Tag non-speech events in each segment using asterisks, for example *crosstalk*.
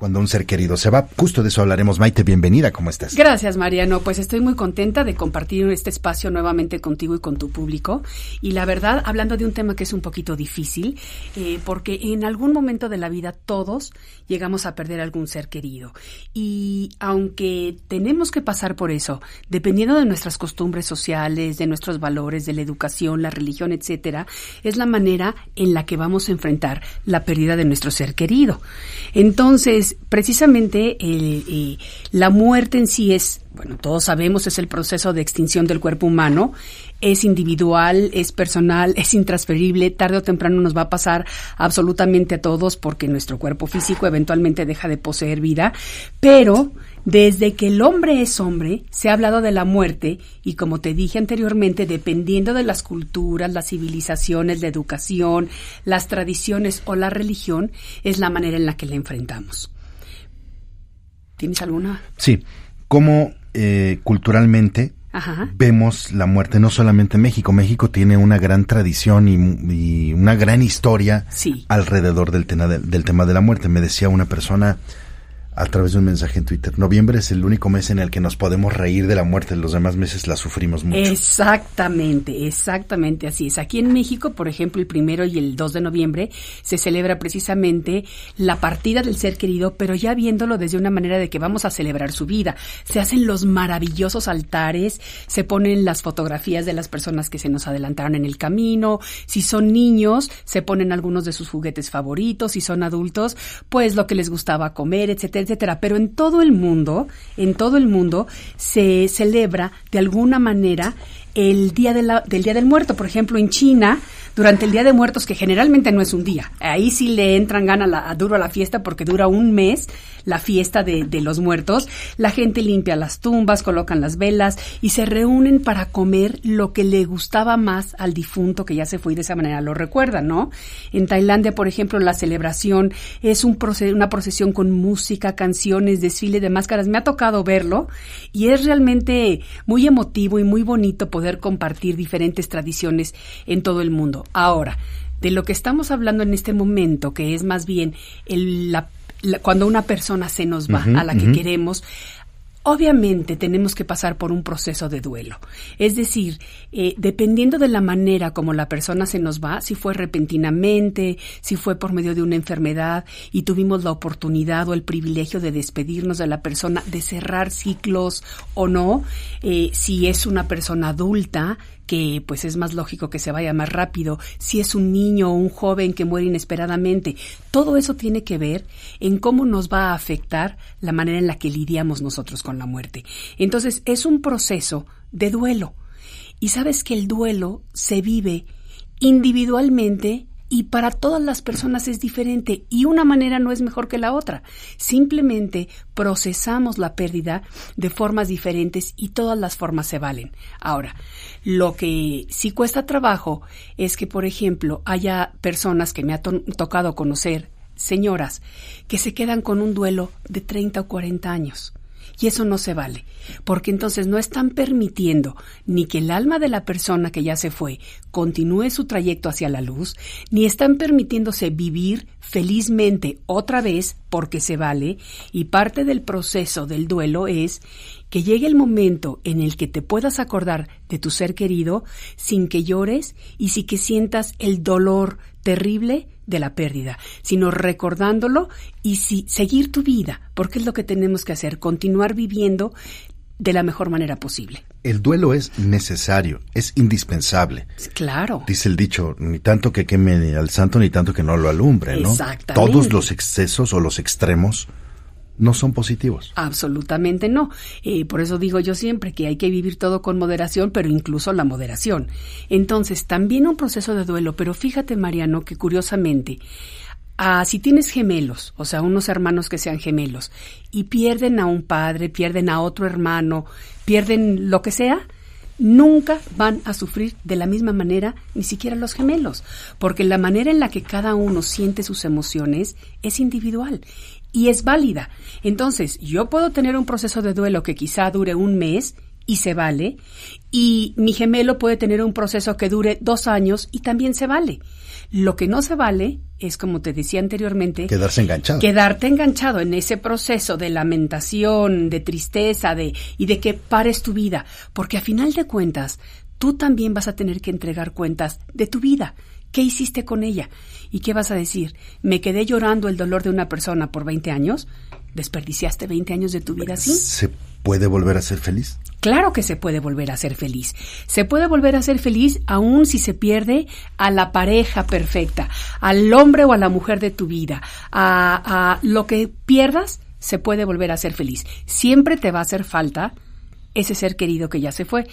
Cuando un ser querido se va. Justo de eso hablaremos. Maite, bienvenida, ¿cómo estás? Gracias, Mariano. Pues estoy muy contenta de compartir este espacio nuevamente contigo y con tu público. Y la verdad, hablando de un tema que es un poquito difícil, eh, porque en algún momento de la vida todos llegamos a perder algún ser querido. Y aunque tenemos que pasar por eso, dependiendo de nuestras costumbres sociales, de nuestros valores, de la educación, la religión, etcétera, es la manera en la que vamos a enfrentar la pérdida de nuestro ser querido. Entonces, precisamente eh, la muerte en sí es, bueno, todos sabemos, es el proceso de extinción del cuerpo humano, es individual, es personal, *laughs* es intransferible, tarde o temprano nos va a pasar absolutamente a todos porque nuestro cuerpo físico eventualmente deja de poseer vida, pero desde que el hombre es hombre, se ha hablado de la muerte y como te dije anteriormente, dependiendo de las culturas, las civilizaciones, la educación, las tradiciones o la religión, es la manera en la que la enfrentamos. ¿Tienes alguna? Sí. ¿Cómo eh, culturalmente vemos la muerte no solamente en México? México tiene una gran tradición y, una gran historia alrededor del del tema de la muerte. Me decía una persona a través de un mensaje en Twitter. Noviembre es el único mes en el que nos podemos reír de la muerte, los demás meses la sufrimos mucho. Exactamente, exactamente así es. Aquí en México, por ejemplo, el primero y el 2 de noviembre se celebra precisamente la partida del ser querido, pero ya viéndolo desde una manera de que vamos a celebrar su vida. Se hacen los maravillosos altares, se ponen las fotografías de las personas que se nos adelantaron en el camino, si son niños, se ponen algunos de sus juguetes favoritos, si son adultos, pues lo que les gustaba comer, etcétera etcétera. Pero en todo el mundo, en todo el mundo, se celebra de alguna manera el día de la, del Día del Muerto. Por ejemplo, en China, durante el Día de Muertos, que generalmente no es un día, ahí sí le entran ganas a, duro a la fiesta porque dura un mes la fiesta de, los muertos. La gente limpia las tumbas, colocan las velas y se reúnen para comer lo que le gustaba más al difunto que ya se fue y de esa manera lo recuerda, ¿no? En Tailandia, por ejemplo, la celebración es un una procesión con música, canciones, desfile de máscaras. Me ha tocado verlo y es realmente muy emotivo y muy bonito poder compartir diferentes tradiciones en todo el mundo. Ahora, de lo que estamos hablando en este momento, que es más bien el, la cuando una persona se nos va a la que queremos, Obviamente tenemos que pasar por un proceso de duelo. Es decir, eh, dependiendo de la manera como la persona se nos va, si fue repentinamente, si fue por medio de una enfermedad y tuvimos la oportunidad o el privilegio de despedirnos de la persona, de cerrar ciclos o no, eh, si es una persona adulta que pues es más lógico que se vaya más rápido, si es un niño o un joven que muere inesperadamente, todo eso tiene que ver en cómo nos va a afectar la manera en la que lidiamos nosotros con la muerte. Entonces es un proceso de duelo. Y sabes que el duelo se vive individualmente y para todas las personas es diferente y una manera no es mejor que la otra. Simplemente procesamos la pérdida de formas diferentes y todas las formas se valen. Ahora, lo que sí cuesta trabajo es que, por ejemplo, haya personas que me ha tocado conocer, señoras, que se quedan con un duelo de 30 o 40 años y eso no se vale, porque entonces no están permitiendo ni que el alma de la persona que ya se fue continúe su trayecto hacia la luz, ni están permitiéndose vivir felizmente otra vez porque se vale, y parte del proceso del duelo es que llegue el momento en el que te puedas acordar de tu ser querido sin que llores y sin que sientas el dolor terrible de la pérdida, sino recordándolo y si, seguir tu vida, porque es lo que tenemos que hacer, continuar viviendo de la mejor manera posible. El duelo es necesario, es indispensable. Claro. Dice el dicho, ni tanto que queme al santo, ni tanto que no lo alumbre, ¿no? Exactamente. Todos los excesos o los extremos no son positivos. Absolutamente no. Eh, por eso digo yo siempre que hay que vivir todo con moderación, pero incluso la moderación. Entonces, también un proceso de duelo, pero fíjate, Mariano, que curiosamente, ah, si tienes gemelos, o sea, unos hermanos que sean gemelos, y pierden a un padre, pierden a otro hermano, pierden lo que sea, nunca van a sufrir de la misma manera, ni siquiera los gemelos, porque la manera en la que cada uno siente sus emociones es individual y es válida. Entonces, yo puedo tener un proceso de duelo que quizá dure un mes y se vale, y mi gemelo puede tener un proceso que dure dos años y también se vale. Lo que no se vale es, como te decía anteriormente, quedarse enganchado. Quedarte enganchado en ese proceso de lamentación, de tristeza, de y de que pares tu vida, porque a final de cuentas tú también vas a tener que entregar cuentas de tu vida. ¿Qué hiciste con ella? ¿Y qué vas a decir? ¿Me quedé llorando el dolor de una persona por 20 años? ¿Desperdiciaste 20 años de tu vida así? ¿Se puede volver a ser feliz? Claro que se puede volver a ser feliz. Se puede volver a ser feliz aún si se pierde a la pareja perfecta, al hombre o a la mujer de tu vida. A, a lo que pierdas, se puede volver a ser feliz. Siempre te va a hacer falta ese ser querido que ya se fue.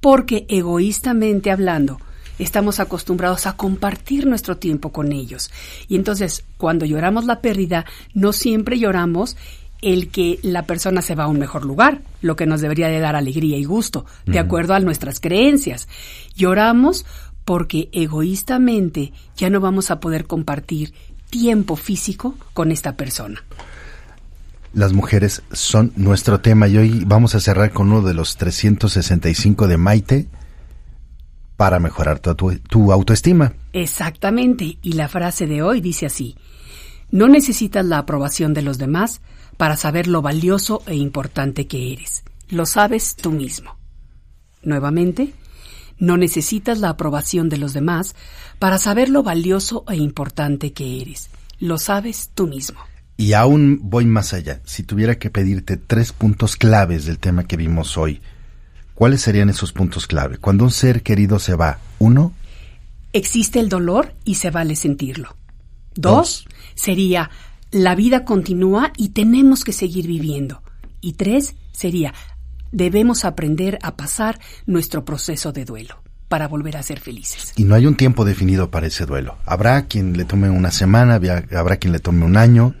Porque egoístamente hablando, estamos acostumbrados a compartir nuestro tiempo con ellos. Y entonces, cuando lloramos la pérdida, no siempre lloramos el que la persona se va a un mejor lugar, lo que nos debería de dar alegría y gusto, de acuerdo a nuestras creencias. Lloramos porque egoístamente ya no vamos a poder compartir tiempo físico con esta persona. Las mujeres son nuestro tema y hoy vamos a cerrar con uno de los 365 de Maite, para mejorar tu, autoestima. Exactamente, y la frase de hoy dice así, no necesitas la aprobación de los demás para saber lo valioso e importante que eres. Lo sabes tú mismo. Nuevamente, no necesitas la aprobación de los demás para saber lo valioso e importante que eres. Lo sabes tú mismo. Y aún voy más allá. Si tuviera que pedirte tres puntos claves del tema que vimos hoy, ¿Cuáles serían esos puntos clave? Cuando un ser querido se va, uno. Existe el dolor y se vale sentirlo. Dos, sería la vida continúa y tenemos que seguir viviendo. Y tres, sería debemos aprender a pasar nuestro proceso de duelo para volver a ser felices. Y no hay un tiempo definido para ese duelo. Habrá quien le tome una semana, habrá quien le tome un año.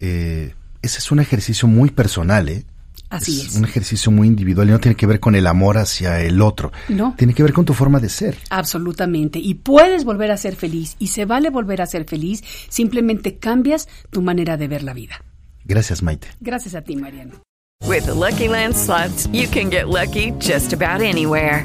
Eh, ese es un ejercicio muy personal, ¿eh? Así es, Un ejercicio muy individual y no tiene que ver con el amor hacia el otro. No. Tiene que ver con tu forma de ser. Absolutamente. Y puedes volver a ser feliz y se vale volver a ser feliz. Simplemente cambias tu manera de ver la vida. Gracias, Maite. Gracias a ti, Mariano. With the Lucky Land slots, you can get lucky just about anywhere.